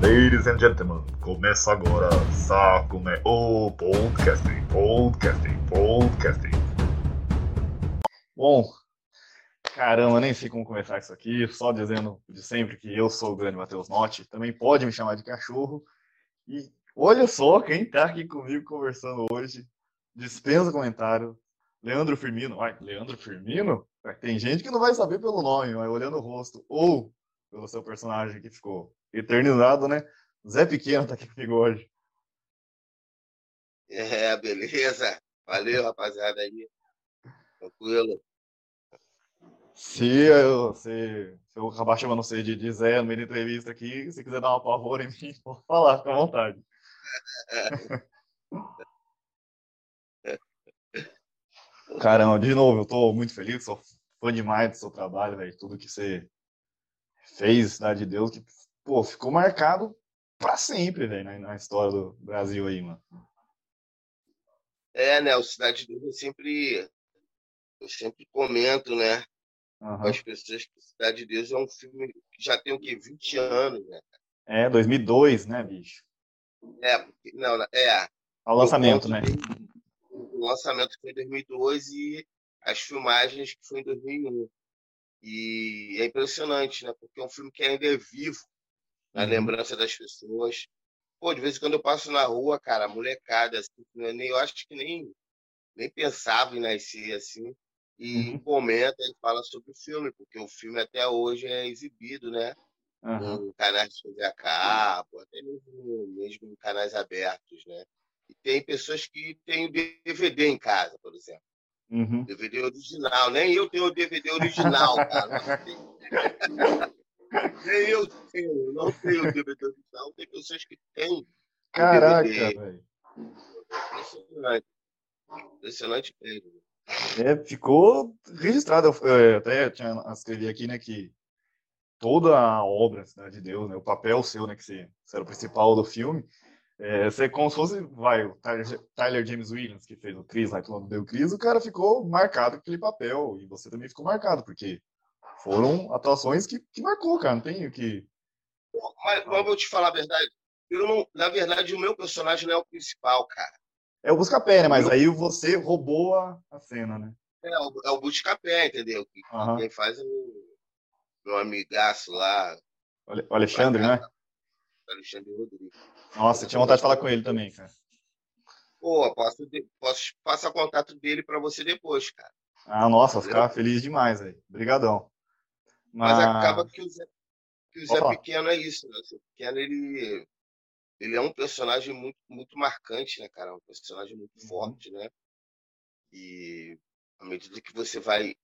Ladies and gentlemen, começa agora Sacume o Podcasting, Podcasting, Podcasting. Bom, caramba, nem sei como começar isso aqui, só dizendo de sempre que eu sou o grande Matheus Notti, também pode me chamar de cachorro. E olha só quem tá aqui comigo conversando hoje, dispensa comentário, Leandro Firmino. Ai, Leandro Firmino? Tem gente que não vai saber pelo nome, mas olhando o rosto, ou pelo seu personagem que ficou eternizado, né? Zé Pequeno tá aqui comigo hoje. É, beleza. Valeu, rapaziada aí. Tranquilo. Se eu, se, se eu acabar chamando você de, de Zé no meio da entrevista aqui, se quiser dar uma pavor em mim, pode falar, fica à vontade. Caramba, de novo, eu tô muito feliz, sou fã demais do seu trabalho, velho. Tudo que você fez, Cidade de Deus, que, pô, ficou marcado pra sempre, velho, na, na, história do Brasil aí, mano. É, né, o Cidade de Deus eu sempre, eu sempre comento, né, uhum. com as pessoas que Cidade de Deus é um filme que já tem o quê? 20 anos, né? É, 2002, né, bicho? É, porque, não, é. Ao lançamento, né? O lançamento foi em 2002 e as filmagens que foi em 2001. E é impressionante, né? Porque é um filme que ainda é vivo na uhum. lembrança das pessoas. Pô, de vez em quando eu passo na rua, cara, molecada, assim, nem, eu acho que nem, nem pensava em nascer assim, e uhum. comenta e fala sobre o filme, porque o filme até hoje é exibido, né? Uhum. Em canais de TV a cabo, até mesmo, mesmo em canais abertos, né? E tem pessoas que têm o DVD em casa, por exemplo. Uhum. DVD original. Nem eu tenho o DVD original, cara. Nem eu tenho, não tenho o DVD original. Tem pessoas que têm. Caraca, velho. Impressionante. Impressionante mesmo. É, ficou registrado. Eu até tinha escrevi aqui, né, que toda a obra Cidade de Deus, né, o papel seu, né, que você, você era o principal do filme, é, você como se fosse, vai, o Tyler, Tyler, James Williams, que fez o Chris lá, que o deu Chris, o cara ficou marcado com aquele papel, e você também ficou marcado, porque foram atuações que, que marcou, cara, não tem o que... Mas, mas vou te falar a verdade, eu não, na verdade o meu personagem não é o principal, cara. É o Buscapé, né, mas meu... aí você roubou a, a cena, né? É, o, é o Buscapé, entendeu? Uhum. Quem faz é o meu amigaço lá. O Alexandre, né? Alexandre Rodrigues. Nossa, eu tinha vontade de falar com ele também, cara. Pô, posso, posso passar contato dele para você depois, cara. Ah, nossa, vou ficar feliz demais, velho. Obrigadão. Mas... Mas... acaba que o Zé, que o Zé Pequeno é isso, né? O Zé Pequeno, ele, ele é um personagem muito, muito marcante, né, cara? Um personagem muito uhum. forte, né? E à medida que você vai,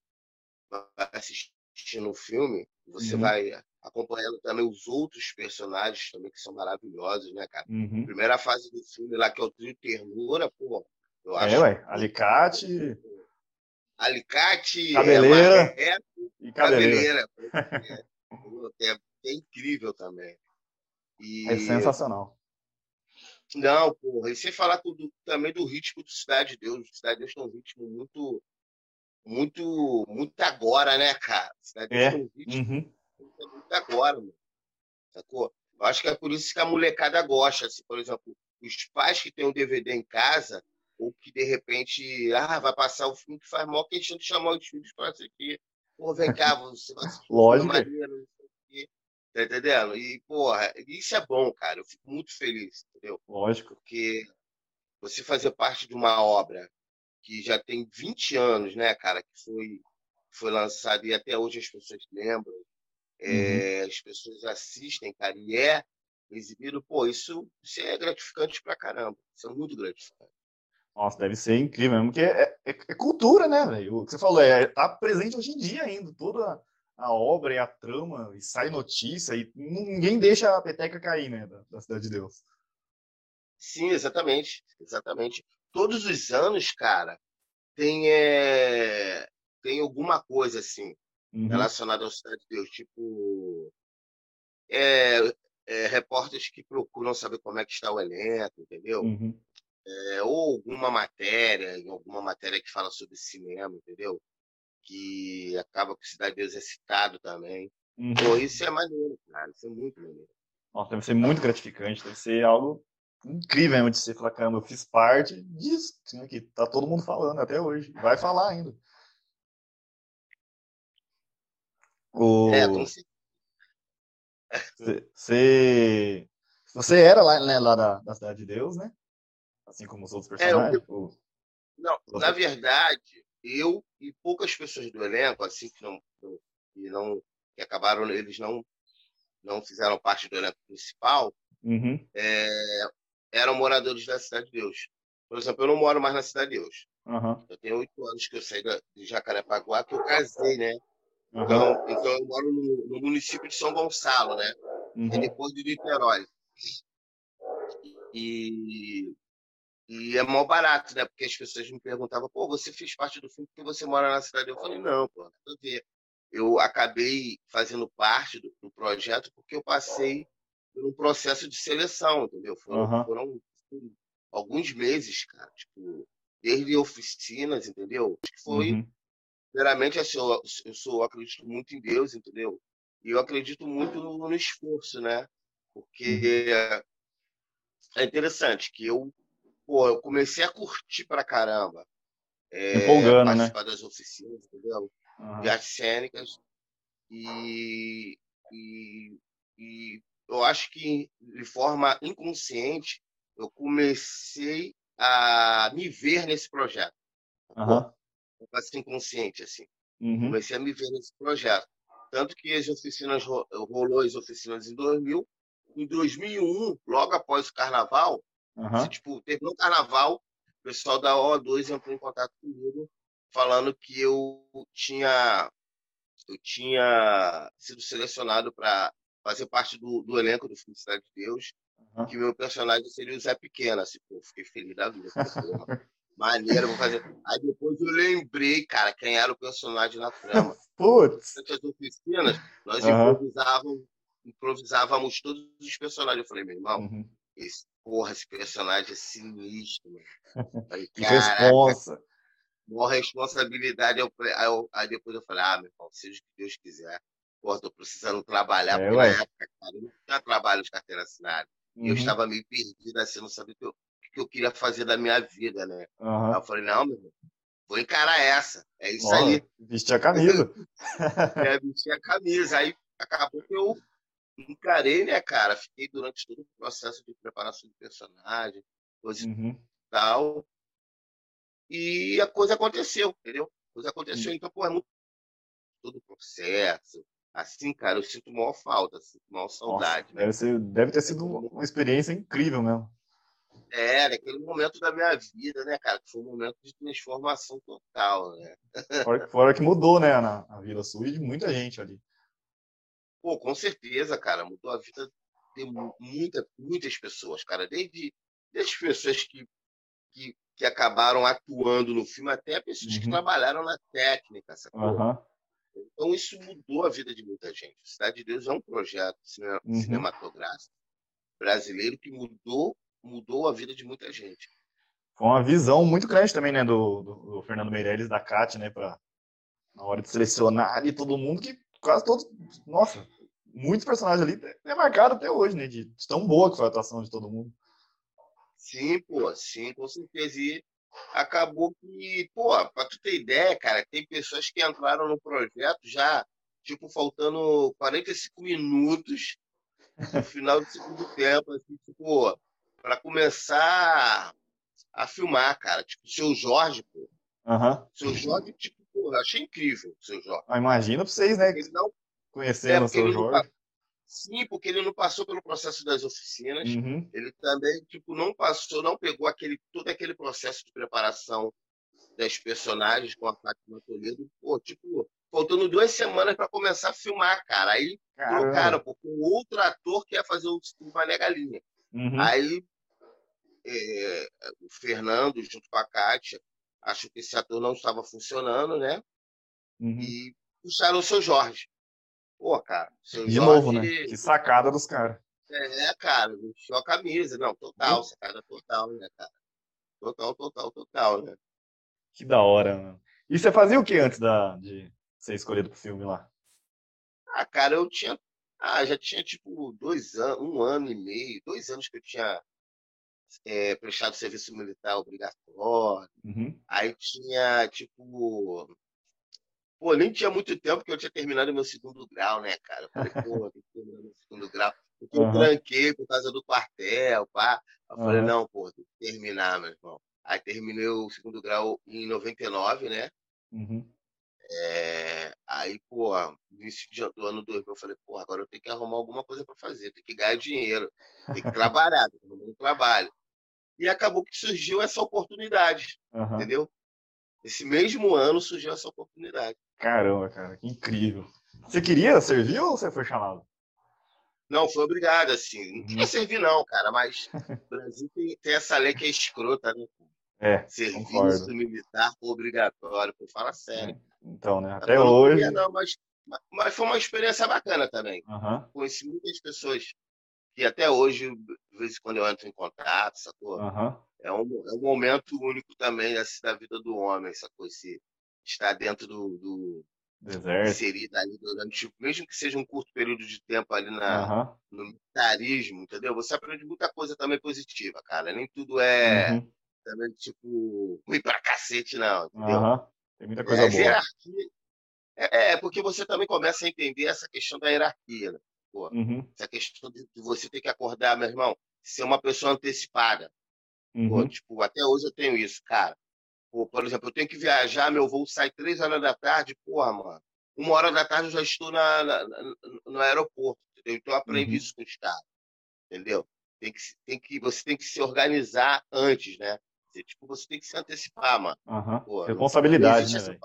vai assistindo o filme, você uhum. vai acompanhando também os outros personagens também que são maravilhosos, né, cara? Uhum. Primeira fase do filme lá, que é o trio ternura, pô, eu é, acho. Ué, alicate. Alicate, cabeleira. É, e cabeleira. cabeleira. é, é, incrível também. E... É sensacional. Não, porra, e sem falar tudo, também do ritmo do Cidade de Deus. Cidade de Deus tem um ritmo muito, muito, muito agora, né, cara? Cidade de Deus é. tem um ritmo uhum muito agora, mano. Sacou? Eu acho que é por isso que a molecada gosta. Assim, por exemplo, os pais que têm um DVD em casa, ou que de repente, ah, vai passar o filme que faz maior questão de chamar os filhos para assistir. Pô, vem cá, você vai Lógico. Maneiro. Tá entendendo? E, porra, isso é bom, cara. Eu fico muito feliz, entendeu? Lógico. Porque você fazer parte de uma obra que já tem 20 anos, né, cara, que foi, foi lançada e até hoje as pessoas lembram, é, uhum. As pessoas assistem, cara, e é exibido, pô, isso, isso é gratificante pra caramba. Isso é muito gratificante. Nossa, deve ser incrível mesmo, porque é, é, é cultura, né, velho? O que você falou, é, tá presente hoje em dia ainda, toda a obra e a trama, e sai notícia, e ninguém deixa a peteca cair, né, da, da Cidade de Deus. Sim, exatamente, exatamente. Todos os anos, cara, tem, é, tem alguma coisa, assim, uhum. relacionado ao Cidade de Deus, tipo é, é, repórteres que procuram saber como é que está o elenco, entendeu? Uhum. É, ou alguma matéria, alguma matéria que fala sobre cinema, entendeu? Que acaba o Cidade de Deus é citado também. Uhum. Pô, isso é maneiro, cara, isso é muito maneiro. Nossa, deve ser muito gratificante, deve ser algo incrível mesmo de você falar, caramba, eu fiz parte disso, né, que tá todo mundo falando até hoje. Vai falar ainda. O... É, com certeza. Você, você era lá, né, lá da, da Cidade de Deus, né? Assim como os outros personagens? É, eu... Não, na verdade, eu e poucas pessoas do elenco, assim, que não, que não que acabaram, eles não, não fizeram parte do elenco principal, uhum. é, eram moradores da Cidade de Deus. Por exemplo, eu não moro mais na Cidade de Deus. Uhum. Eu tenho oito anos que eu saí de Jacarepaguá, que eu casei, né? Uhum. Então, então eu moro no, no, município de São Gonçalo, né? É depois de Niterói. E, e é mal barato, né? Porque as pessoas me perguntavam, pô, você fez parte do filme porque você mora na cidade? Eu falei, não, pô, nada a ver. Eu acabei fazendo parte do, do projeto porque eu passei por um processo de seleção, entendeu? Foram, Uhum. foram assim, alguns meses, cara. Tipo, desde oficinas, entendeu? Acho que foi Uhum. primeiramente, assim, eu, eu sou, eu acredito muito em Deus, entendeu? E eu acredito muito no, no esforço, né? Porque é interessante que eu, pô, eu comecei a curtir pra caramba. É, Empolgando, né? participar das oficinas, entendeu? Uhum. De artes cênicas. E, e, e eu acho que, de forma inconsciente, eu comecei a me ver nesse projeto. Uhum. Assim, inconsciente, assim. Uhum. comecei a me ver nesse projeto. Tanto que as oficinas ro- rolou as oficinas em 2000. Em 2001, logo após o carnaval, Uhum. se, tipo, terminou o carnaval, o pessoal da O2 entrou em contato comigo falando que eu tinha eu tinha sido selecionado para fazer parte do, do elenco do filme Cidade de Deus, Uhum. que meu personagem seria o Zé Pequeno, assim, pô, fiquei feliz da vida. Maneiro, vou fazer. Aí depois eu lembrei, cara, quem era o personagem na trama. Putz! durante as oficinas, nós Aham. improvisávamos, improvisávamos todos os personagens. Eu falei, meu irmão, Uhum. esse, porra, esse personagem é sinistro, Que responsa! maior responsabilidade. Eu, falei- aí, eu- aí depois eu falei, ah, meu irmão, seja o que Deus quiser. Pô, tô precisando trabalhar, É, porque ué. na época, cara, eu não tinha trabalho de carteira assinada. E eu Uhum. estava meio perdido, assim, não sabia o que eu, o que eu queria fazer da minha vida, né? Aí Uhum. eu falei, não, meu irmão, vou encarar essa. É isso aí. Vestir a camisa. é, vestir a camisa. Aí acabou que eu encarei, né, cara? Fiquei durante todo o processo de preparação do personagem, coisa e Uhum. tal. E a coisa aconteceu, entendeu? A coisa aconteceu. Então, pô, é muito todo o processo. Assim, cara, eu sinto maior falta, sinto maior Nossa, saudade, né? deve, ser, deve ter sido uma experiência incrível mesmo. É, naquele momento da minha vida, né, cara? Que foi um momento de transformação total, né? Fora, fora que mudou, né, na, a vida sua e de muita gente ali. Pô, com certeza, cara, mudou a vida de mu- muita, muitas pessoas, cara, desde, desde as pessoas que, que, que acabaram atuando no filme até pessoas que Uhum. trabalharam na técnica, sacou? Aham. Então isso mudou a vida de muita gente. Cidade de Deus é um projeto Uhum. cinematográfico brasileiro que mudou, mudou a vida de muita gente. Foi uma visão muito grande também, né, do, do, do Fernando Meirelles, da Kátia, né, pra, na hora de selecionar ali todo mundo, que quase todos, nossa, muitos personagens ali é marcado até hoje, né, de, de tão boa que foi a atuação de todo mundo. Sim, pô, sim, com certeza. E acabou que, pô, pra tu ter ideia, cara, tem pessoas que entraram no projeto já, tipo, faltando 45 minutos no final do segundo tempo, assim, tipo, pra começar a filmar, cara. Tipo, o seu Jorge, pô. Aham. O seu Jorge, tipo, pô, achei incrível o seu Jorge. Ah, Imagina pra vocês, né, Ele não, conhecendo É, o porque seu Jorge. sim, porque ele não passou pelo processo das oficinas. Uhum. ele também tipo não passou, não pegou aquele todo aquele processo de preparação das personagens com a Fátima Toledo, pô, tipo, faltando duas semanas para começar a filmar, cara. Aí trocaram, Caramba. pô, com outro ator que ia fazer o o Mané Galinha. Uhum. Aí é, o Fernando, junto com a Kátia, achou que esse ator não estava funcionando, né? Uhum. E puxaram o seu Jorge. Pô, cara, De novo, né, que sacada dos caras. é, cara, vestiu a camisa. Não, total, sacada total, né, cara? Total, total, total, né? Que da hora, mano. E você fazia o que antes da, de ser escolhido pro filme lá? Ah, cara, eu tinha. Ah, já tinha tipo dois anos, um ano e meio, dois anos que eu tinha é, prestado serviço militar obrigatório. Uhum. Aí tinha, tipo. Pô, nem tinha muito tempo que eu tinha terminado meu segundo grau, né, cara? Eu falei, pô, tem que terminar meu segundo grau. Porque eu Aham. tranquei por causa do quartel, pá. Eu falei, Aham. não, pô, tem que terminar, meu irmão. Aí terminei o segundo grau em 99, né? Uhum. É, aí, pô, no início do ano 2000, eu falei, pô, agora eu tenho que arrumar alguma coisa para fazer, tenho que ganhar dinheiro, tem que trabalhar, tem que um trabalho. E acabou que surgiu essa oportunidade, Aham. entendeu? Esse mesmo ano surgiu essa oportunidade. Caramba, cara, que incrível. Você queria servir ou você foi chamado? Não, foi obrigado, assim. Não Uhum. queria servir, não, cara, mas o Brasil tem, tem essa lei que é escrota, né? É, Serviço concordo. militar obrigatório, pô, fala sério. Então, né? Até não hoje. queria, não, mas, mas foi uma experiência bacana também. Aham, conheci muitas pessoas que até hoje, de vez em quando eu entro em contato, sacou? aham. É um, é um momento único também assim, da vida do homem, sacou? Esse, estar dentro do, do Deserto. inserido ali durante, mesmo que seja um curto período de tempo ali na, Aham. no militarismo, entendeu? Você aprende muita coisa também positiva, cara. Nem tudo é Uhum. também, tipo, ruim pra cacete, não, entendeu? Aham. Tem muita coisa É, boa. hierarquia. É, é, porque você também começa a entender essa questão da hierarquia, né? Pô, Uhum. essa questão de de você ter que acordar, meu irmão, ser uma pessoa antecipada. Pô, Uhum. tipo, até hoje eu tenho isso, cara. Pô, por exemplo, eu tenho que viajar, meu voo sai três horas da tarde, porra, mano. Uma hora da tarde eu já estou na, na- na- no aeroporto, entendeu? Então eu aprendi Uhum. isso com os caras, entendeu? Tem que, tem que, você tem que se organizar antes, né? Você, tipo, você tem que se antecipar, mano. Aham. Pô, não Responsabilidade, né,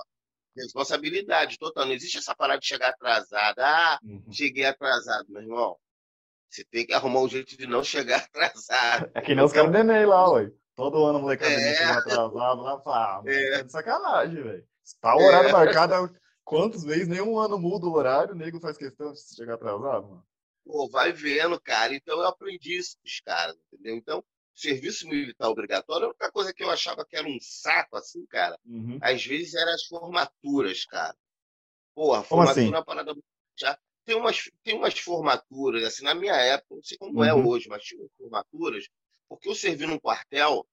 responsabilidade total. Não existe essa parada de chegar atrasado. Ah, Uhum. cheguei atrasado, meu irmão. Você tem que arrumar um jeito de não chegar atrasado. É que nem os caras do Enem lá, ué. Todo ano a molecada É. chega atrasado lá fala, ah, É. tá de sacanagem, velho. Tá o horário É. marcado, quantas vezes nenhum ano muda o horário, o nego faz questão de chegar atrasado, mano. Pô, vai vendo, cara. Então eu aprendi isso com os caras, entendeu? Então, serviço militar obrigatório, a única coisa que eu achava que era um saco, assim, cara, Uhum. às vezes eram as formaturas, cara. Porra, Como formatura assim? é uma parada. Tem umas, tem umas formaturas, assim, na minha época, não sei como é Uhum. hoje, mas tinha umas formaturas, porque eu servi num quartel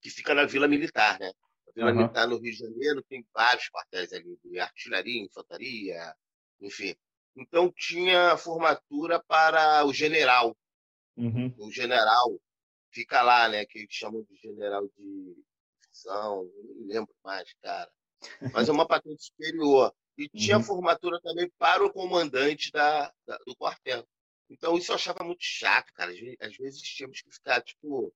que fica na Vila Militar, né? A Vila Aham. Militar no Rio de Janeiro tem vários quartéis ali, de artilharia, infantaria, enfim. Então tinha formatura para o general. Uhum. O general fica lá, né? Que eles chamam de general de divisão, não me lembro mais, cara. Mas é uma patente superior. E tinha Uhum. formatura também para o comandante da, da- do quartel. Então isso eu achava muito chato, cara. Às Às vezes tínhamos que ficar, tipo,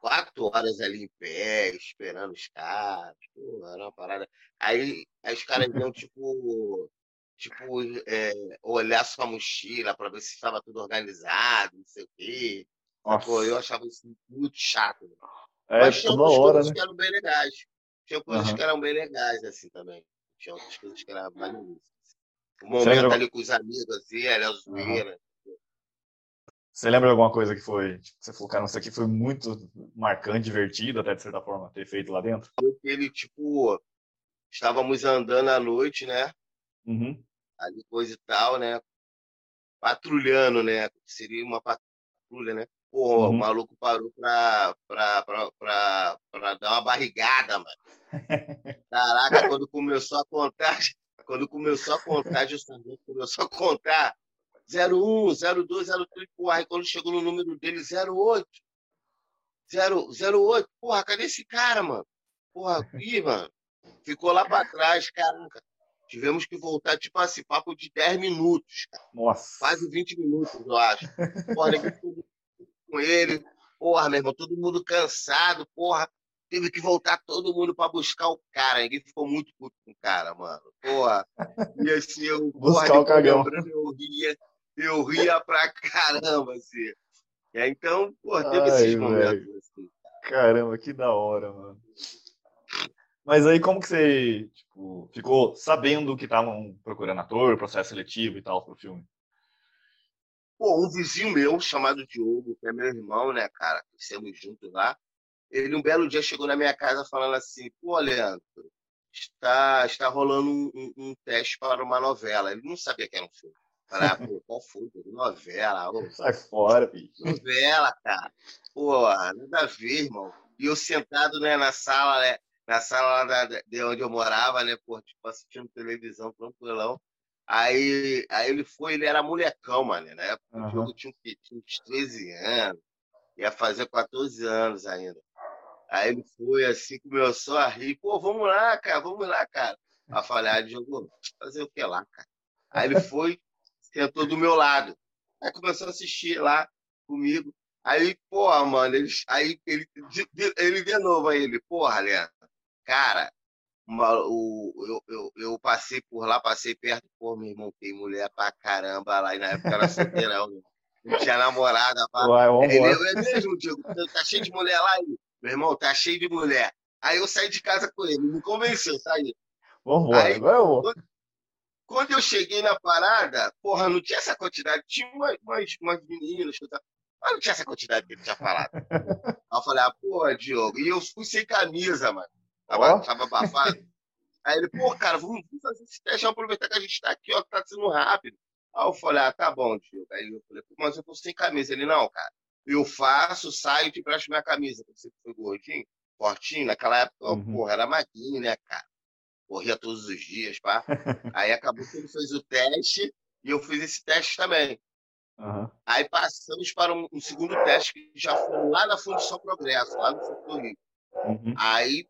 quatro horas ali em pé, esperando os caras. Pô, era uma parada. Aí, aí os caras iam, tipo, tipo é, olhar sua mochila para ver se estava tudo organizado, não sei o quê. Pô, eu achava isso muito chato. né? É, Mas tinha outras hora, coisas né? que eram bem legais. Tinha coisas Aham. que eram bem legais, assim, também. Tinha outras coisas que eram maneiras. O Você lembra, momento ali com os amigos, assim, era zoeira. Você lembra de alguma coisa que foi, tipo, você falou, cara, isso aqui foi muito marcante, divertido, até de certa forma, ter feito lá dentro? Ele, tipo, estávamos andando à noite, né? Uhum. Ali, coisa e tal, né? Patrulhando, né? Seria uma patrulha, né? O Uhum. maluco parou pra, pra, pra, pra, pra dar uma barrigada, mano. Caraca, quando começou a contagem, quando começou a contagem, o sargento começou a contar 01, 02, 03, porra, aí quando chegou no número dele, 08, 0, 08, porra, cadê esse cara, mano? Porra, ih, mano, ficou lá pra trás, caraca. Tivemos que voltar, tipo assim, papo de 10 minutos, cara, Nossa. quase 20 minutos, eu acho. Porra, ficou com ele, porra, meu irmão, todo mundo cansado, porra. Teve que voltar todo mundo pra buscar o cara. Ninguém ficou muito puto com o cara, mano. Porra. E assim, eu, porra, Buscar o depois cagão. eu ria, eu ria pra caramba, assim. E aí, então, porra, teve Ai, esses momentos, assim. Caramba, que da hora, mano. Mas aí como que você, tipo, ficou sabendo que estavam procurando ator, processo seletivo e tal pro filme? Pô, um vizinho meu, chamado Diogo, que é meu irmão, né, cara? Crescemos juntos lá. Ele um belo dia chegou na minha casa falando assim, pô, Leandro, está, está rolando um, um- um teste para uma novela. Ele não sabia que era um filme. Falei, ah, pô, qual foi? Novela. Ô, Sai fora, bicho. novela, cara. Pô, nada a ver, irmão. E eu sentado né, na sala, né? Na sala lá da- de onde eu morava, né? Pô, tipo, assistindo televisão, tranquilão. Aí, aí ele foi, ele era molecão, mano. Na época o Aham. jogo tinha, tinha uns 13 anos. Ia fazer 14 anos ainda. Aí ele foi assim, começou a rir. Pô, vamos lá, cara, vamos lá, cara. Aí eu falei, ah, Diogo, fazer o que lá, cara? Aí ele foi, sentou do meu lado. Aí começou a assistir lá comigo. Aí, porra, mano, ele, aí ele, de- de- ele de novo aí, ele, porra, Leandro, cara, uma- o, eu, eu, eu passei por lá, passei perto, pô, meu irmão, tem mulher pra caramba lá, e na época era solteirão, não tinha namorada, pá. Vai, Ele, vambora. é mesmo, Diego, tá cheio de mulher lá, ele, meu irmão, tá cheio de mulher. Aí eu saí de casa com ele, me convenceu, saí. Vambora, Aí- agora eu vou. Quando eu cheguei na parada, porra, não tinha essa quantidade. Tinha umas, umas, umas meninas, eu mas não tinha essa quantidade que ele tinha falado. Aí eu falei, ah, porra, Diogo. E eu fui sem camisa, mano. Tava, Ó. tava abafado. Aí ele, pô, cara, vamos fazer esse teste, vamos aproveitar que a gente tá aqui, ó, que tá sendo rápido. Aí eu falei, ah, tá bom, Diogo. Aí eu falei, mas eu tô sem camisa. Ele, não, cara. Eu faço, saio e te empresto minha camisa. Você foi gordinho, fortinho, naquela época, Uhum. porra, era magrinho, né, cara? Corria todos os dias, pá. Aí acabou que ele fez o teste e eu fiz esse teste também. Aham. Aí passamos para um, um segundo teste que já foi lá na Fundição Progresso, lá no do Rio. Uhum. Aí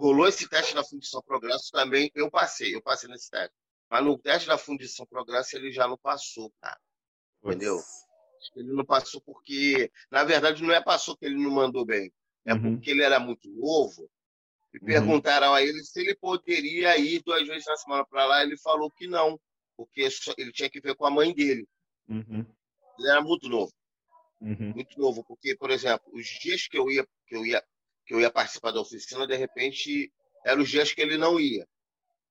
rolou esse teste na Fundição Progresso também, eu passei, eu passei nesse teste. Mas no teste da Fundição Progresso ele já não passou, cara. Entendeu? Ele não passou porque, na verdade, não é passou que ele não mandou bem. É Uhum. porque ele era muito novo. E Uhum. perguntaram a ele se ele poderia ir duas vezes na semana para lá. Ele falou que não, porque ele tinha que ver com a mãe dele. Uhum. Ele era muito novo, Uhum. muito novo, porque, por exemplo, os dias que eu ia, que eu ia, que eu ia participar da oficina, de repente, eram os dias que ele não ia,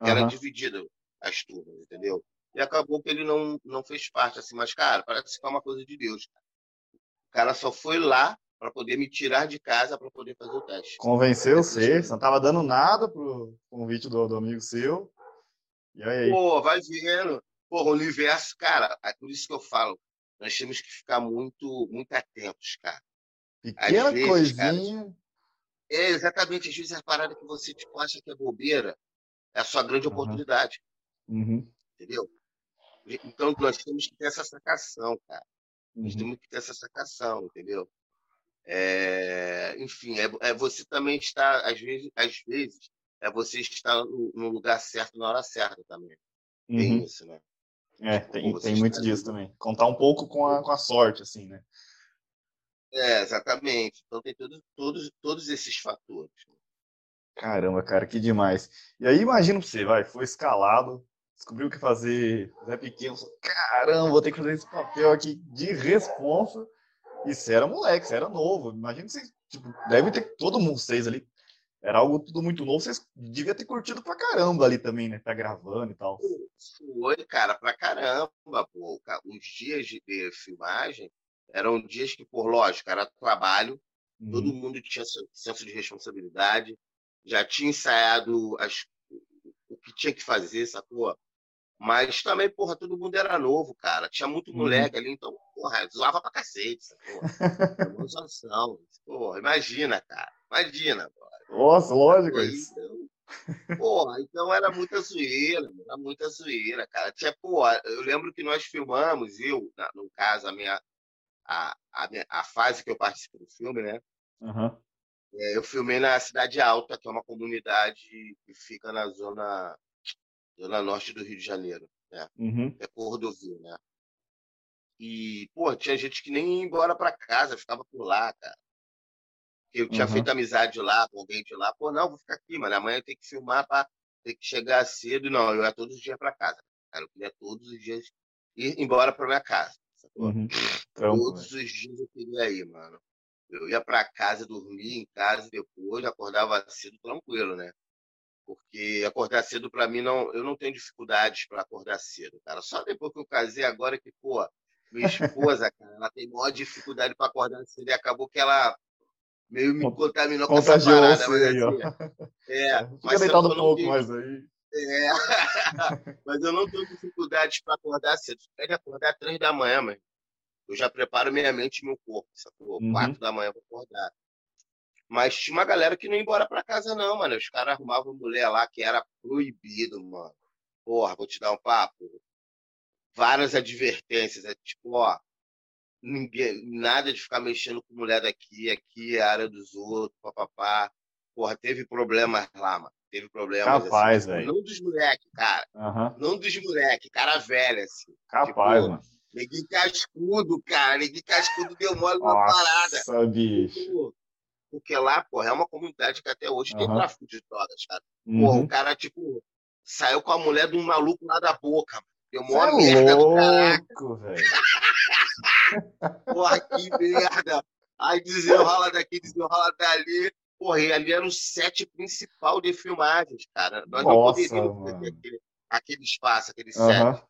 que era Aham. dividido as turmas, entendeu? E acabou que ele não, não fez parte, assim, mas, cara, parece que é uma coisa de Deus. cara. O cara só foi lá para poder me tirar de casa para poder fazer o teste. Convenceu você, você não tava dando nada pro convite do, do amigo seu. E aí. Pô, vai vendo. Pô, o universo, cara, é por isso que eu falo, nós temos que ficar muito, muito atentos, cara. Pequena vezes, coisinha. É exatamente, às vezes a parada que você tipo, acha que é bobeira é a sua grande Aham. oportunidade, Uhum. entendeu? Então nós temos que ter essa sacação, cara. Nós Uhum. temos que ter essa sacação, entendeu? É, enfim, é, é você também estar, às vezes, às vezes, é você estar no, no lugar certo na hora certa também. Tem Uhum. isso, né? É, Tipo, tem, tem está muito disso também. Contar um pouco com a, com a sorte, assim, né? É, exatamente. Então tem todos, todos, todos esses fatores. Caramba, cara, que demais. E aí, imagina você, vai, foi escalado, descobriu o que fazer, Zé Pequeno, caramba, vou ter que fazer esse papel aqui de responsa. E você era moleque, você era novo. Imagina que vocês, tipo, deve ter todo mundo, vocês ali. Era algo tudo muito novo, vocês deviam ter curtido pra caramba ali também, né? Tá gravando e tal. Foi, cara, pra caramba, pô. Os dias de filmagem eram dias que, por lógico, era trabalho, todo Uhum. mundo tinha senso de responsabilidade, já tinha ensaiado as, o que tinha que fazer, sacou? Mas também, porra, todo mundo era novo, cara. Tinha muito Uhum. moleque ali, então, porra, zoava pra cacete, sacou? Zoação. Porra, imagina, cara. Imagina, porra. Nossa, lógico. Isso. então, porra, então era muita zoeira, era muita zoeira, cara. Tinha, porra, eu lembro que nós filmamos, eu, no caso, a minha, a, a, a fase que eu participo do filme, né? Aham. É, eu filmei na Cidade Alta, que é uma comunidade que fica na zona, zona norte do Rio de Janeiro, né? Uhum. É Cordovil, né? E, pô, tinha gente que nem ia embora pra casa, ficava por lá, cara. Eu tinha Uhum. feito amizade lá, com alguém de lá. Pô, não, vou ficar aqui, mano. Amanhã eu tenho que filmar pra ter que chegar cedo. Não, eu ia todos os dias pra casa. Cara, eu queria todos os dias ir embora pra minha casa. Uhum. Né? Todos os dias eu queria ir, mano. Eu ia pra casa, dormia em casa depois acordava cedo tranquilo, né? Porque acordar cedo pra mim não, eu não tenho dificuldades pra acordar cedo, cara. Só depois que eu casei agora que, pô, minha esposa, cara, ela tem maior dificuldade pra acordar cedo e acabou que ela meio me Con- contaminou com essa parada, mas aí, ó. assim, é, Fica mas deitado eu um pouco tenho- mais aí. É. Mas eu não tenho dificuldade para acordar cedo. Se quer acordar três da manhã, mas eu já preparo minha mente e meu corpo, sacou? Uhum. Quatro da manhã pra acordar. Mas tinha uma galera que não ia embora pra casa, não, mano. Os caras arrumavam mulher lá que era proibido, mano. Porra, vou te dar um papo. Várias advertências. É tipo, ó. Ninguém, nada de ficar mexendo com mulher daqui, aqui é área dos outros, papapá. Porra, teve problemas lá, mano. Teve problemas. Capaz, assim, velho. Não dos moleques, cara. Aham. Não dos moleques, cara velho, assim. Capaz, Tipo, mano. Neguinho cascudo, cara. Neguinho cascudo deu mole na parada. Nossa, bicho. Porque lá, porra, é uma comunidade que até hoje tem Aham. tráfico de drogas, cara. Porra, Uhum. o cara, tipo, saiu com a mulher de um maluco lá da boca. mano. Deu mó é merda do louco, velho. Porra, que merda. Aí desenrola daqui, desenrola dali. Porra, ali era o set principal de filmagens, cara. Nós não Nossa, poderíamos mano. perder aquele, aquele espaço, aquele set. Aham.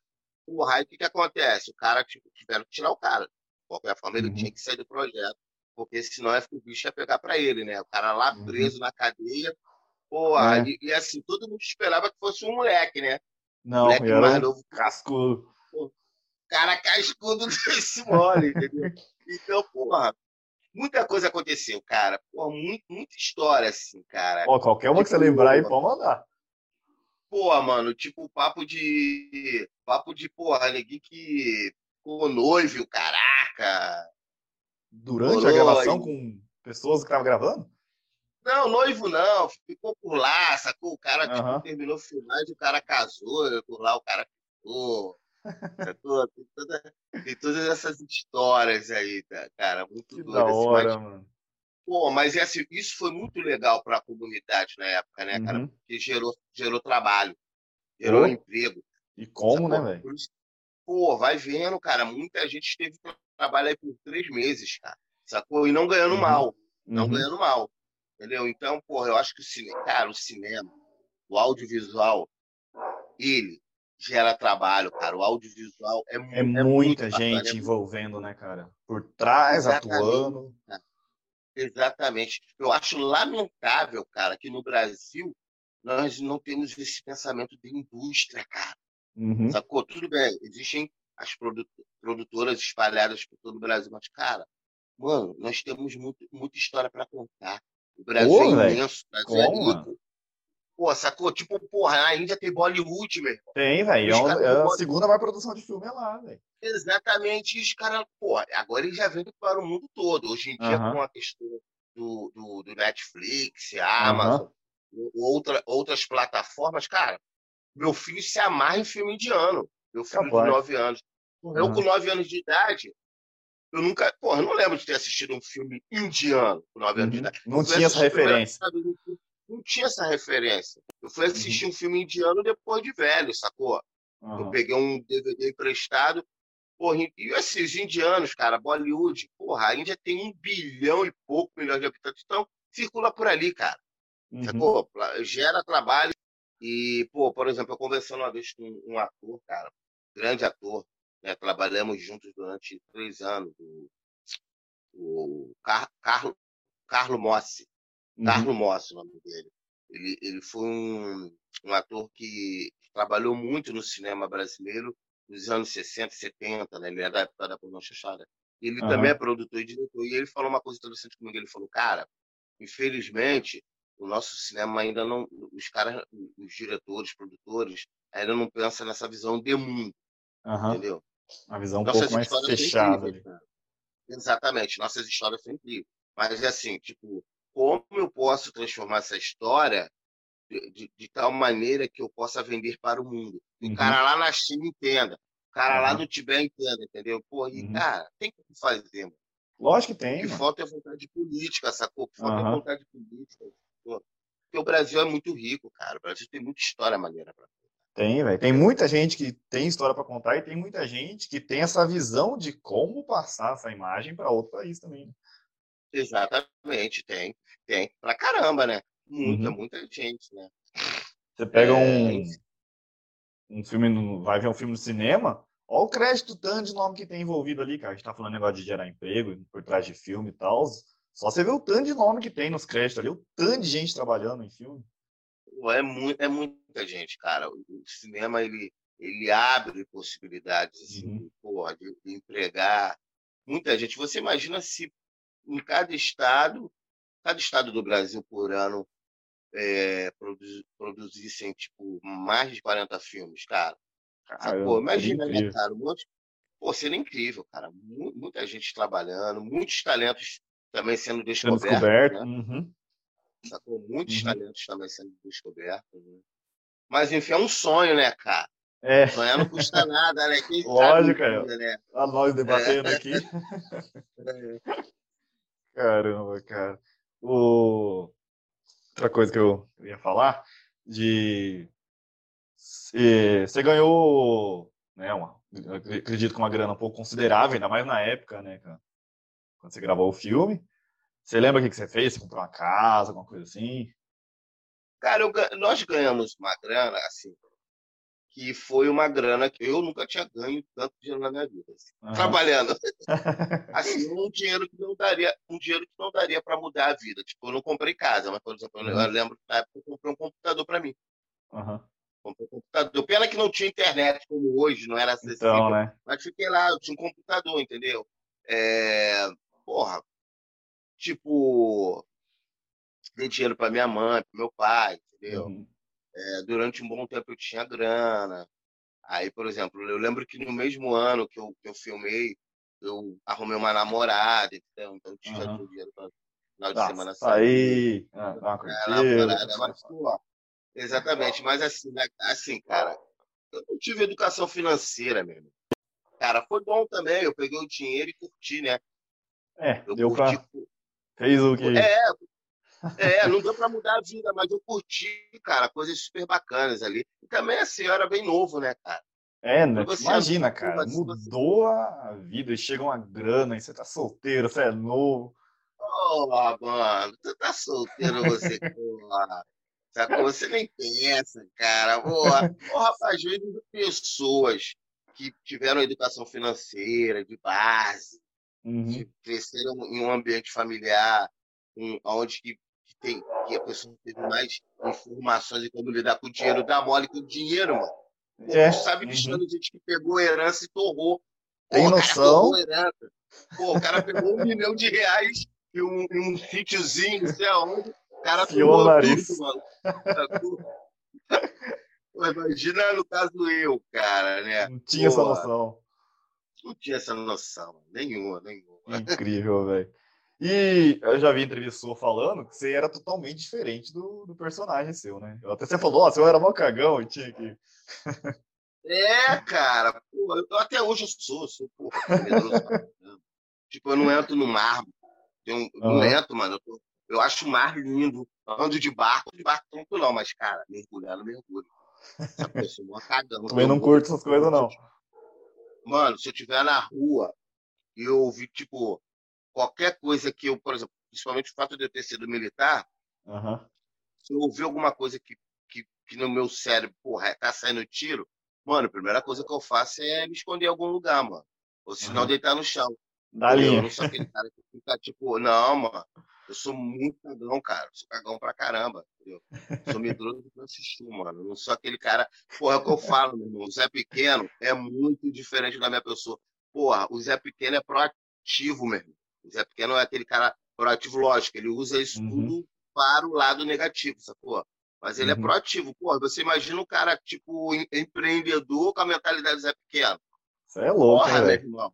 Porra, aí o que, que acontece? O cara, tipo, tiveram que tirar o cara. De qualquer forma, ele Uhum. tinha que sair do projeto. Porque senão é- o bicho ia pegar pra ele, né? O cara lá Uhum. preso na cadeia. Porra, É. e, e assim, todo mundo esperava que fosse um moleque, né? Não, moleque era mais novo. cascudo. Cara cascudo desse mole, entendeu? Então, porra, muita coisa aconteceu, cara. Porra, muito, muita história, assim, cara. Ó, qualquer uma que você Tipo, lembrar aí, pode mandar. Pô, mano, tipo, papo de. Papo de, porra, neguinho que ficou noivo, caraca. Durante a Rolou gravação com pessoas que estavam gravando? Não, noivo não, ficou por lá, sacou? O cara tipo, terminou a filmagem, o cara casou, por lá o cara ficou. Sacou? Tem, toda- tem todas essas histórias aí, tá, cara, muito Que doido. da assim, hora, mas, mano. pô, mas assim, isso foi muito legal para a comunidade na época, né, cara? Uhum. Porque gerou, gerou trabalho, gerou emprego. E como, né, sacou? velho? Pô, vai vendo, cara, muita gente teve trabalho aí por três meses, cara, sacou? E não ganhando Uhum. mal não Uhum. ganhando mal. Entendeu? Então, porra, eu acho que o cinema, cara, o cinema, o audiovisual, ele gera trabalho, cara. O audiovisual é, É muito muita bacana, gente é muito- envolvendo, né, cara? Por trás, Exatamente. atuando. Exatamente. Eu acho lamentável, cara, que no Brasil nós não temos esse pensamento de indústria, cara. Uhum. Sacou? Tudo bem, existem as produ- produtoras espalhadas por todo o Brasil, mas, cara, mano, nós temos muito, muita história para contar. O Brasil Pô, é imenso, o Brasil é Como, rico. Pô, sacou? Tipo, porra, a Índia tem Bollywood, meu irmão. Tem, velho. É, é a segunda maior produção de filme é lá, velho. Exatamente, e os caras, pô, agora eles já vendem para o mundo todo. Hoje em dia, Aham. com a questão do, do, do Netflix, Amazon, outra, outras plataformas, cara, meu filho se amarra em filme indiano. Meu filho Capaz. de 9 anos. Eu, Aham. com 9 anos de idade, eu nunca. Porra, eu não lembro de ter assistido um filme indiano com 9 anos de Uhum. idade. Não Eu tinha essa referência. Não tinha essa referência. Eu fui assistir um filme indiano depois de velho, sacou? Eu Aham. peguei um DVD emprestado. Porra, e assim, os indianos, cara, Bollywood, porra, a Índia tem um bilhão e pouco milhões de habitantes, então circula por ali, cara. Uhum. Sacou? Gera trabalho. E, pô, por exemplo, eu conversando uma vez com um ator, cara, grande ator, né? Trabalhamos juntos durante três anos, o, o Car Carlo, Carlo Mossi. Uhum. Carlo Mossi, o nome dele. Ele, ele foi um, um ator que trabalhou muito no cinema brasileiro nos anos 60, 70, né? Ele é da época da pornô chanchada. Ele Aham. também é produtor e diretor. E ele falou uma coisa interessante comigo. Ele falou, cara, infelizmente, o nosso cinema ainda não... Os caras, os diretores, produtores, ainda não pensam nessa visão de mundo, Aham. entendeu? Uma visão um Nossas pouco mais fechada incríveis. Exatamente, nossas histórias são incríveis. Mas, assim, tipo, como eu posso transformar essa história de, de- de tal maneira que eu possa vender para o mundo? O Uhum. cara lá na China entenda, o cara lá Aham. no Tibete entenda, entendeu? Pô, e, Uhum. cara, tem que fazer, mano. Lógico que O tem, que mano. falta é vontade política, sacou? O que falta é vontade política. Porque o Brasil é muito rico, cara. O Brasil tem muita história maneira pra Tem, velho. Tem muita gente que tem história pra contar e tem muita gente que tem essa visão de como passar essa imagem pra outro país também. Exatamente, tem. Tem. Pra caramba, né? Muita, Uhum. muita gente, né? Você pega É, um, um filme, no- vai ver um filme no cinema, olha o crédito tanto de nome que tem envolvido ali, cara. A gente tá falando negócio de gerar emprego por trás de filme e tal. Só você vê o tanto de nome que tem nos créditos ali, o tanto de gente trabalhando em filme. É, mu é muita gente, cara. O cinema, ele, ele abre possibilidades, assim, uhum. porra, de, de empregar muita gente. Você imagina se em cada estado, cada estado do Brasil por ano é, produz, produzissem tipo mais de 40 filmes, cara. Caramba, pô, imagina, né, cara? Um monte, pô, seria incrível, cara. Muita gente trabalhando, muitos talentos também sendo descobertos. Descoberto. Né? Uhum. Sacou? Muitos uhum. talentos também sendo descobertos. Né? Mas, enfim, é um sonho, né, cara? É. Sonhar não custa nada, né? Quem Lógico, sabe, né? A nós debatendo é. aqui. Caramba, cara. O... Outra coisa que eu ia falar, de você ganhou, né, uma, acredito que uma grana um pouco considerável, ainda mais na época, né, quando você gravou o filme. Você lembra o que você fez? Você comprou uma casa, alguma coisa assim? Cara, eu, nós ganhamos uma grana, assim, que foi uma grana que eu nunca tinha ganho tanto dinheiro na minha vida, assim, uhum. trabalhando. assim, um dinheiro que não daria, um dinheiro que não daria para mudar a vida. Tipo, eu não comprei casa, mas por exemplo, uhum. eu lembro que na época eu comprei um computador para mim. Uhum. Comprei um computador. Pena que não tinha internet como hoje, não era acessível. Então, né? Mas fiquei lá, eu tinha um computador, entendeu? É... Porra, tipo, dei dinheiro para minha mãe, para meu pai, entendeu? Uhum. É, durante um bom tempo eu tinha grana. Aí, por exemplo, eu lembro que no mesmo ano que eu, que eu filmei, eu arrumei uma namorada, entendeu? Então eu tinha uhum. dinheiro para final de semana sair. Ah, é, namorada, mas, pô, exatamente, mas assim, né, assim, cara, eu não tive educação financeira mesmo. Cara, foi bom também, eu peguei o dinheiro e curti, né? É, eu deu curti, pra... Fez o que... É, é, não deu para mudar a vida, mas eu curti, cara, coisas super bacanas ali. E também assim, eu era bem novo, né, cara? É, né? Imagina, cara, mudou a vida e chega uma grana e você tá solteiro, você é novo. Ô, oh, mano, tu tá solteiro, você, porra. Sacou? Você nem pensa, cara. Porra, porra rapaz, de pessoas que tiveram educação financeira, de base, uhum. que cresceram em um ambiente familiar, um, onde que, tem, que a pessoa teve mais informações de como lidar com o dinheiro, dá mole com o dinheiro, mano. Pô, é. sabe de uhum. gente que pegou herança e torrou. Tem Pô, noção? Pô, o cara pegou um milhão de reais e um, um sítiozinho, não sei aonde. O cara tomou tudo, mano. Pô, imagina no caso eu, cara, né? Não tinha Pô, essa noção. Não tinha essa noção, nenhuma, nenhuma. Incrível, velho. E eu já vi entrevista sua falando que você era totalmente diferente do, do personagem seu, né? Até você falou, ó, você era mó cagão e tinha que. É, cara, pô, eu, até hoje eu sou, sou porra, tipo, eu não entro no mar. Eu uhum. não entro, mano. Eu, tô, eu acho o mar lindo. Ando de barco, de barco tranquilo, mas, cara, mergulhando, mergulho. Essa pessoa é cagão. Também não curto essas coisas, não. Mano, se eu estiver na rua e eu ouvir, tipo, qualquer coisa que eu, por exemplo, principalmente o fato de eu ter sido militar, uhum. se eu ouvir alguma coisa que, que, que, no meu cérebro, porra, tá saindo tiro, mano, a primeira coisa que eu faço é me esconder em algum lugar, mano. Ou se não, uhum. deitar no chão. Linha. Eu não sou aquele cara que fica tipo, não, mano. Eu sou muito cagão, cara. Eu sou cagão pra caramba, entendeu? Sou medroso pra assistir, mano. Eu não sou aquele cara. Porra, é o que eu falo, meu irmão. O Zé Pequeno é muito diferente da minha pessoa. Porra, o Zé Pequeno é proativo, meu irmão. O Zé Pequeno é aquele cara proativo, lógico, ele usa isso uhum. tudo para o lado negativo, sacou? Mas ele é uhum. é proativo. Pô, você imagina um cara, tipo, empreendedor com a mentalidade do Zé Pequeno. Você é louco, Porra, meu irmão.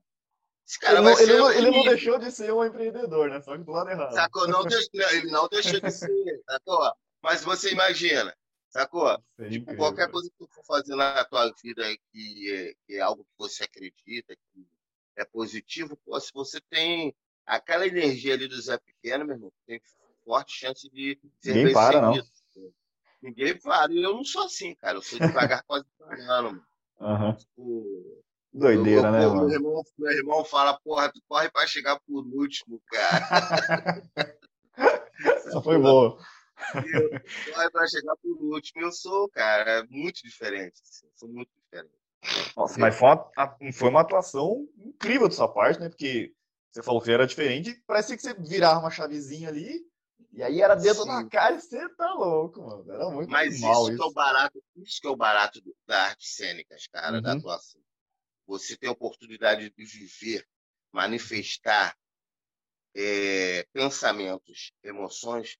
Esse cara ele, não, ele, não, ele não, deixou de ser um empreendedor, né? Só que do lado errado. Sacou? Não, ele não deixou de ser, sacou? Mas você imagina, sacou? tipo, qualquer coisa que tu for fazer na tua vida que é, que é algo que você acredita, que é positivo, pô, se você tem aquela energia ali do Zé Pequeno, meu irmão, tem forte chance de ser Ninguém para, não. Ninguém para. E eu não sou assim, cara. Eu sou devagar quase parando, mano. Uhum. Tipo, Doideira, eu, né, mano? Meu irmão, meu irmão fala, porra, tu corre pra chegar por último, cara. Só foi boa. Eu, corre pra chegar por último. Eu sou, cara, é muito diferente. Assim, sou muito diferente. Nossa, mas foi uma, foi uma atuação incrível da sua parte, né? Porque você falou que era diferente, parecia que você virava uma chavezinha ali E aí era dedo Sim. na cara e você tá louco, mano. Era muito Mas mal isso, isso. Que é o barato, isso que é o barato da arte cênicas, cara, uhum. da atuação. Você tem a oportunidade de viver, manifestar é, pensamentos, emoções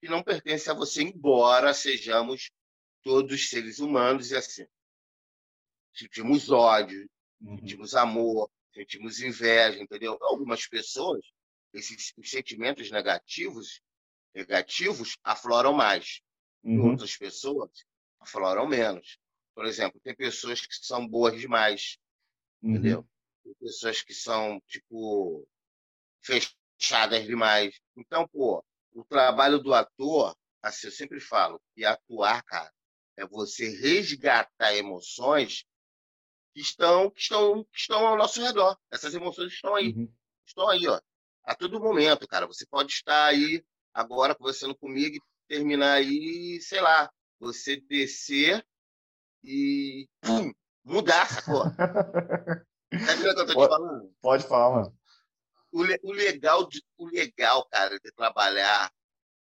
que não pertencem a você, embora sejamos todos seres humanos e assim. Sentimos ódio, uhum. sentimos amor, sentimos inveja, entendeu? Algumas pessoas, esses sentimentos negativos, negativos afloram mais. Uhum. Outras pessoas afloram menos. Por exemplo, tem pessoas que são boas demais, uhum. entendeu? Tem pessoas que são, tipo, fechadas demais. Então, pô, o trabalho do ator, assim, eu sempre falo, que atuar, cara, é você resgatar emoções que estão, que estão, que estão ao nosso redor. Essas emoções estão aí. Uhum. Estão aí, ó. A todo momento, cara. Você pode estar aí agora conversando comigo e terminar aí, sei lá, você descer e pum, mudar, sacou? Sabe o que eu tô te pode, falando? Pode falar, mano. O, o, legal, de, o legal, cara, de trabalhar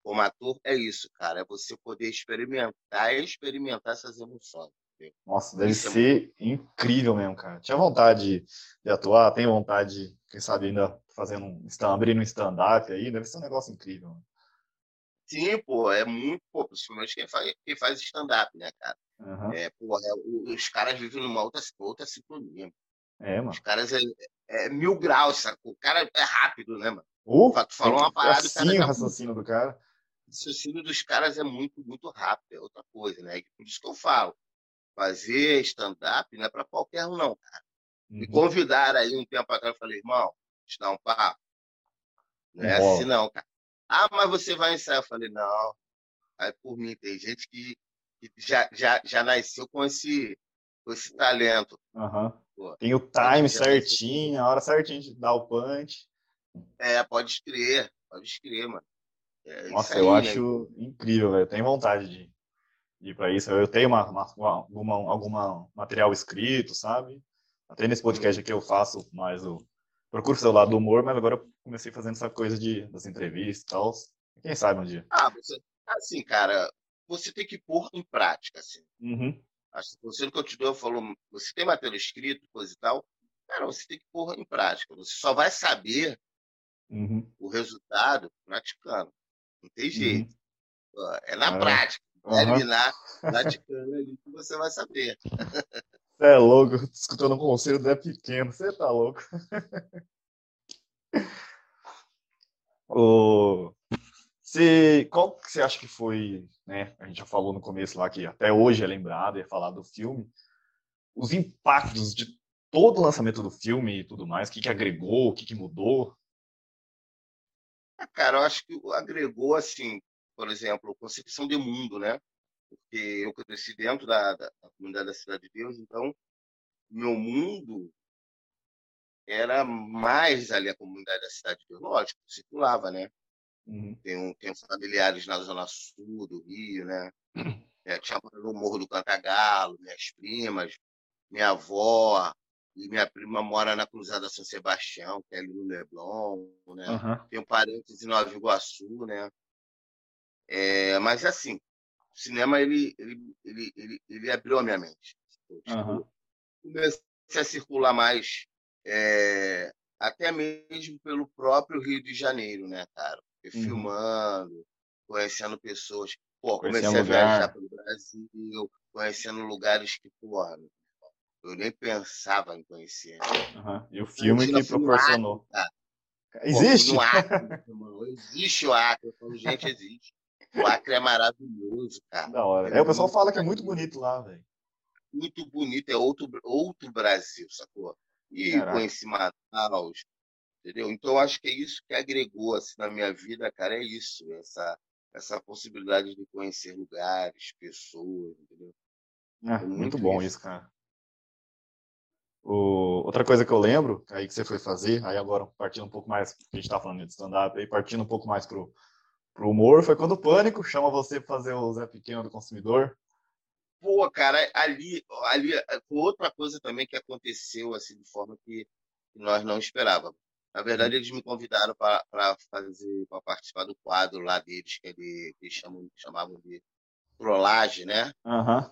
como ator é isso, cara. É você poder experimentar e experimentar essas emoções. Nossa, deve Isso é ser é incrível mesmo, cara. Tinha vontade de atuar, tem vontade, quem sabe, ainda fazendo um stand, abrindo um stand-up aí, deve ser um negócio incrível. Sim, pô, é muito, pô, principalmente quem faz, quem faz stand-up, né, cara? Uhum. É, pô, é, os caras vivem numa outra, outra sintonia. É, mano. Os caras é, é mil graus, sabe? O cara é rápido, né, mano? Uh, tu falou uma parada. Assim o raciocínio do cara. O raciocínio dos caras é muito, muito rápido, é outra coisa, né? Por isso que eu falo fazer stand-up não é para qualquer um, não, cara. Me uhum. convidaram aí um tempo atrás, eu falei, irmão, te dar um papo. Não é assim, não, cara. Ah, mas você vai ensaiar? Eu falei, não. Aí por mim, tem gente que, que já, já, já nasceu com esse, com esse talento. Uhum. Pô, tem o time certinho, a hora certinha de dar o punch. É, pode escrever, pode escrever, mano. É Nossa, aí, eu né? acho incrível, velho. Tenho vontade de, ir para isso. Eu tenho uma, uma, alguma, alguma material escrito, sabe? Até nesse podcast aqui eu faço mais o. Procuro ser o lado do humor, mas agora eu comecei fazendo essa coisa de, das entrevistas e tal. Quem sabe um dia. Ah, você, assim, cara, você tem que pôr em prática, assim. Uhum. Acho que você no continuou falou, você tem material escrito, coisa e tal, cara, você tem que pôr em prática. Você só vai saber uhum. o resultado praticando. Não tem jeito. Uhum. É na prática uhum. eliminar praticando ali que você vai saber. Você é louco, escutando um conselho é pequeno, você tá louco. o... Você, qual que você acha que foi, né? A gente já falou no começo lá que até hoje é lembrado e é falado do filme. Os impactos de todo o lançamento do filme e tudo mais, o que, que agregou, o que, que mudou? Ah, cara, eu acho que agregou, assim, por exemplo, concepção de mundo, né? Porque eu cresci dentro da, da, da comunidade da Cidade de Deus, então meu mundo era mais ali a comunidade da Cidade de Deus. Lógico, circulava, né? Uhum. Tenho, tenho familiares na Zona Sul do Rio, né? É, tinha no Morro do Cantagalo, minhas primas, minha avó, e minha prima mora na Cruzada São Sebastião, que é ali no Leblon, né? Uhum. Tenho parentes em Nova Iguaçu, né? É, mas assim, o cinema ele, ele, ele, ele, ele abriu a minha mente. Uhum. Comecei a circular mais, é, até mesmo pelo próprio Rio de Janeiro, né, cara? Uhum. Filmando, conhecendo pessoas. Pô, comecei a viajar pelo Brasil, conhecendo lugares que, porra, eu nem pensava em conhecer. Né? Uhum. E o filme que proporcionou. Acre, Existe? Pô, Acre, existe o Acre. Eu falo, gente, existe. O Acre é maravilhoso, cara. Da hora. É, é o pessoal fala que é muito bonito lá, velho. Muito bonito, é outro, outro Brasil, sacou? E Caraca. conheci Manaus, entendeu? Então, acho que é isso que agregou assim, na minha vida, cara, é isso, essa, essa possibilidade de conhecer lugares, pessoas, entendeu? É, muito, muito, bom isso, isso cara. O... Outra coisa que eu lembro, aí que você foi fazer, aí agora partindo um pouco mais, a gente tá falando de stand-up, aí partindo um pouco mais pro, pro humor foi quando o Pânico chama você para fazer o Zé Pequeno do Consumidor. Pô, cara, ali, ali outra coisa também que aconteceu assim de forma que nós não esperávamos. Na verdade, eles me convidaram para fazer, para participar do quadro lá deles, que eles, eles chamam, chamavam de trollagem, né? Aham.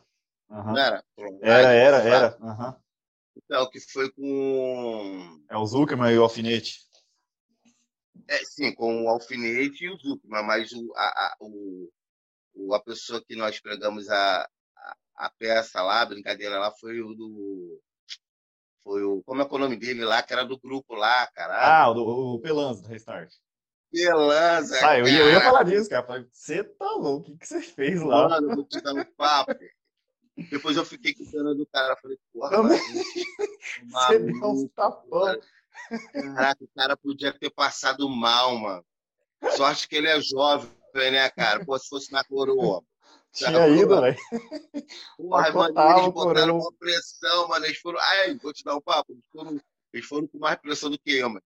Aham. Não era? Era, Trollagem, era, era. Aham. Então, que foi com. É o Zuckerman e o Alfinete. É, sim, com o Alfinete e o Zuckerman, mas o, a, a, o, a pessoa que nós pregamos a, a, a peça lá, a brincadeira lá, foi o do. Foi o. Como é que é o nome dele lá, que era do grupo lá, caralho. Ah, o, o Pelanza, do Restart. Pelanza, Ah, eu ia, eu ia cara. falar disso, cara. Você tá louco, o que, você fez lá? Mano, vou te dar um papo. Depois eu fiquei com pena do cara. Falei, porra, Também. Você deu uns tapão. Caraca, o cara podia ter passado mal, mano. Sorte que ele é jovem, né, cara? Pô, se fosse na coroa. Tinha ido, velho. Porra, mano, eles botaram uma pressão, mano. Eles foram. Ai, vou te dar um papo. Eles foram, eles foram com mais pressão do que eu, mano.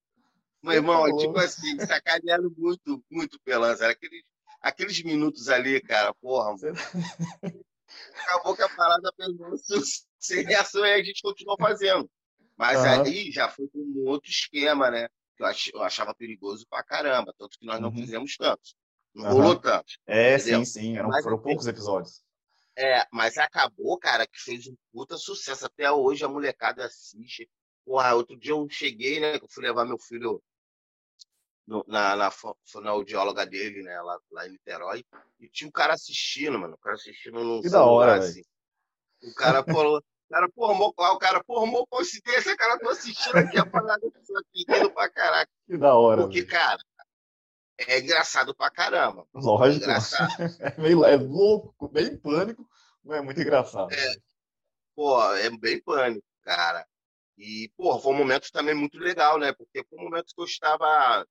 Meu irmão, é Tá tipo assim, sacanearam muito, muito pelança. Era Aqueles, aqueles minutos ali, cara, porra. Você- Acabou que a parada pegou sem reação e a gente continuou fazendo. Mas Aham. aí já foi com um outro esquema, né? Que eu ach- eu achava perigoso pra caramba. Tanto que nós não Uhum. fizemos tanto. Não Aham. rolou tanto. É, Entendeu? sim, sim. Eram, Mas foram assim- poucos episódios. É, mas acabou, cara, que fez um puta sucesso. Até hoje a molecada assiste. Porra, outro dia eu cheguei, né? Que eu fui levar meu filho no- na, na fo- fonoaudióloga dele, né? Lá, lá em Niterói. E tinha um cara assistindo, mano. O cara assistindo no Que da hora, assim. O cara falou. O cara, porra, mó- lá o cara, porra, mó coincidência, cara, tô assistindo aqui a parada disso aqui, rindo pra caraca. Que da hora, Porque, velho. cara, é engraçado pra caramba. É Lógico. engraçado. É meio é louco, bem pânico, mas é muito engraçado. velho. Pô, é bem pânico, cara. E, pô, foi um momento também muito legal, né? Porque foi um momento que eu estava,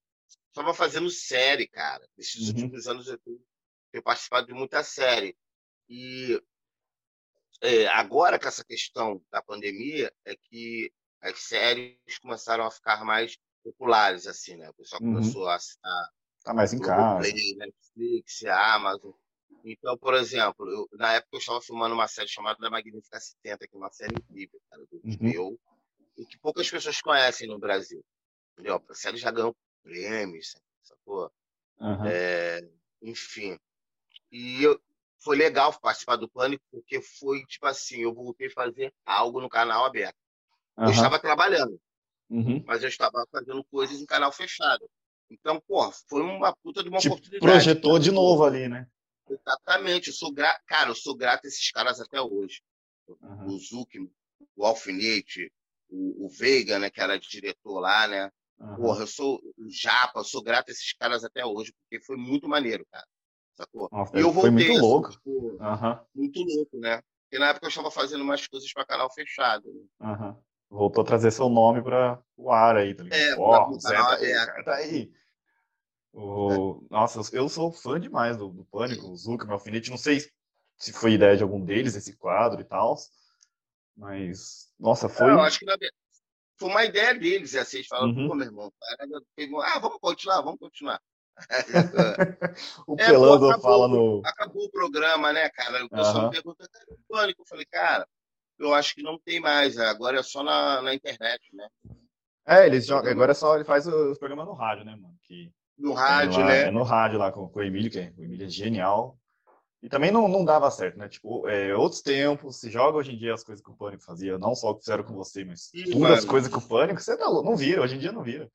estava fazendo série, cara. Nesses Uhum. últimos anos eu tenho, tenho participado de muita série. E é, agora com essa questão da pandemia, é que as séries começaram a ficar mais populares, assim, né? O pessoal Uhum. começou a assinar Tá mais em casa. Globoplay, Netflix, Amazon. Então, por exemplo, eu- na época eu estava filmando uma série chamada Magnífica 70, que é uma série incrível, cara, do Uhum. HBO, e que poucas pessoas conhecem no Brasil. Entendeu? A série já ganhou prêmios, sacou? Aham. É, enfim. E eu- foi legal participar do Pânico, porque foi tipo assim, eu voltei a fazer algo no canal aberto. Eu Aham. estava trabalhando, Uhum. mas eu estava fazendo coisas em canal fechado. Então, pô, foi uma puta de uma Te oportunidade. projetou de novo ali, né? Exatamente, eu sou grato, cara, eu sou grato a esses caras até hoje. Aham. O Zuckerman, o Alfinete, o, o Veiga, né, que era diretor lá, né? Aham. Porra, eu sou o Japa, eu sou grato a esses caras até hoje, porque foi muito maneiro, cara. Sacou? Nossa, E eu foi voltei, muito assim, louco. tipo, muito louco, né? Porque na época eu estava fazendo umas coisas para canal fechado. Né? Voltou a trazer seu nome para o ar aí, tá ligado? É, pro Zé tá aí, o cara tá aí. O... Nossa, eu- sou fã demais do, do Pânico, o Zuckerman, o Alfinete. Não sei se foi ideia de algum deles, esse quadro e tal. Mas, nossa, foi. Eu acho que na foi uma ideia deles, assim, eles falaram, Uhum. pô, meu irmão, cara, ah, vamos continuar, vamos continuar. o É, Pelanza pô, acabou. fala no. acabou o programa, né, cara? O pessoal me pergunta, cara, o pânico? Eu falei, cara, eu acho que não tem mais, agora é só na, na internet, né? É, eles jogam. Agora é só ele faz os programas no rádio, né, mano? Que No rádio, lá- né? É no rádio lá com, com o Emílio, que é, o Emílio é genial. E também não, não dava certo, né? Tipo, é, outros tempos, se joga hoje em dia as coisas que o Pânico fazia, não só o que fizeram com você, mas Ih, tudo as coisas que o Pânico, você tá louco, não vira, hoje em dia não vira.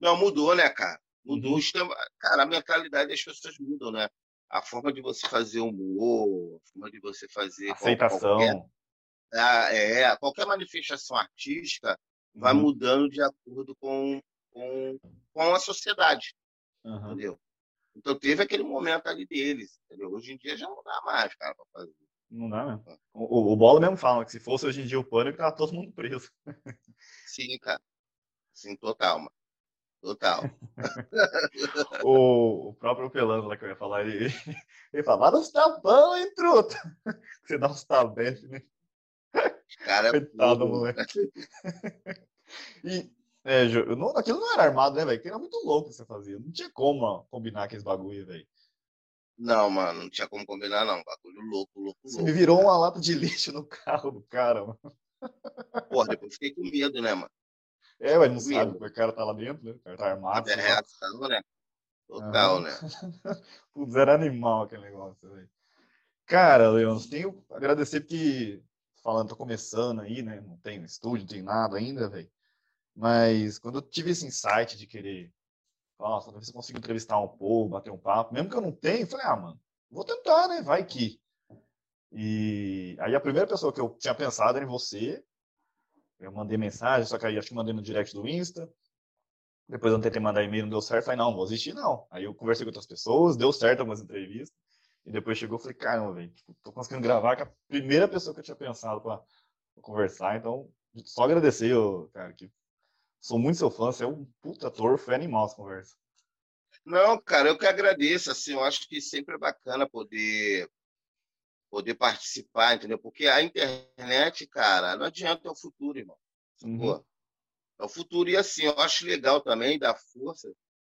Não, mudou, né, cara? Mudou. Uhum. o sistema- Cara, a mentalidade das pessoas mudam, né? A forma de você fazer humor, a forma de você fazer Aceitação. Qualquer, Ah, é, qualquer manifestação artística vai Uhum. mudando de acordo com, com, com a sociedade, Aham. entendeu? Então teve aquele momento ali deles, entendeu? Hoje em dia já não dá mais, cara, pra fazer. Não dá mesmo. O, o, o Bola mesmo fala que se fosse hoje em dia o Pânico, tava todo mundo preso. Sim, cara. Sim, total, mano. Total. O, o próprio Pelanza lá que eu ia falar, ele, ele fala, vai dar uns tapão, hein, truta? Você dá uns tabefes, né? Cara, é Coitado, tudo. moleque. E, é, não, aquilo não era armado, né, velho? Aquilo era muito louco que você fazia. Não tinha como combinar aqueles bagulho, velho. Não, mano, não tinha como combinar, não. Bagulho louco, louco, Você louco. me virou uma lata de lixo no carro do cara, mano. Porra, depois fiquei com medo, né, mano? É, mas não sabe que o cara tá lá dentro, né? O cara tá armado. É reação, né? Total, né? Putz, era animal aquele negócio, velho. Cara, Leon, tenho que agradecer porque, falando, tô começando aí, né? Não tenho estúdio, não tenho nada ainda, velho. Mas quando eu tive esse insight de querer, nossa, talvez eu consiga entrevistar um povo, bater um papo, mesmo que eu não tenha, eu falei, ah, mano, vou tentar, né? Vai que. E aí a primeira pessoa que eu tinha pensado era em você. Eu mandei mensagem, só que aí acho que mandei no direct do Insta. Depois eu tentei mandar e-mail, não deu certo. Falei, não, vou existir não. Aí eu conversei com outras pessoas, deu certo algumas entrevistas. E depois chegou falei, caramba, velho, tipo, tô conseguindo gravar com a primeira pessoa que eu tinha pensado para conversar. Então, só agradecer, eu, cara, que sou muito seu fã, você é um puta ator, foi animal essa conversa. Não, cara, eu que agradeço, assim, eu acho que sempre é bacana poder poder participar, entendeu? Porque a internet, cara, não adianta, é o futuro, irmão. Uhum. É o futuro. E assim, eu acho legal também dar força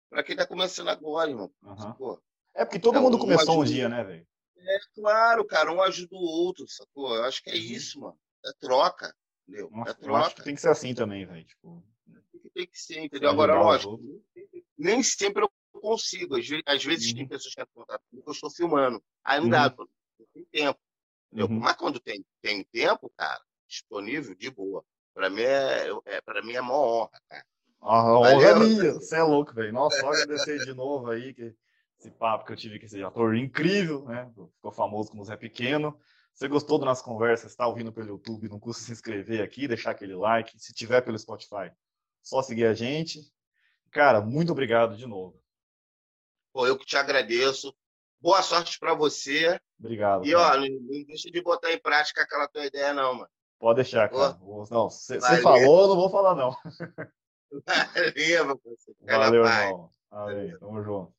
para quem tá começando agora, irmão. Uhum. É porque todo é, mundo um começou um dia, né, velho? É claro, cara, um ajuda o outro, sacou? Eu acho que é uhum. isso, mano. É troca, entendeu? Nossa, é troca. Eu acho que tem que ser assim também, velho. Tipo... Tem que ser, entendeu? Agora, lógico, nem sempre eu consigo. Às vezes, uhum. tem pessoas que entram contato comigo, eu estou filmando. Aí não dá, uhum. Tem tempo. Uhum. Mas quando tem, tem tempo, cara, disponível, de boa. Pra mim é, é, pra mim é uma honra, cara. A honra é minha. Você é louco, velho. Nossa, só agradecer de novo aí que esse papo que eu tive com esse ator incrível, né? Ficou famoso como Zé Pequeno. Se gostou da nossa conversa, está ouvindo pelo YouTube, não custa se inscrever aqui, deixar aquele like. Se tiver pelo Spotify, só seguir a gente. Cara, muito obrigado de novo. Pô, eu que te agradeço. Boa sorte para você. Obrigado. E, cara. ó, não deixa de botar em prática aquela tua ideia, não, mano. Pode deixar, cara. Pô. Não, você falou, eu não vou falar, não. Valeu, Valeu, irmão. Valeu, tamo junto.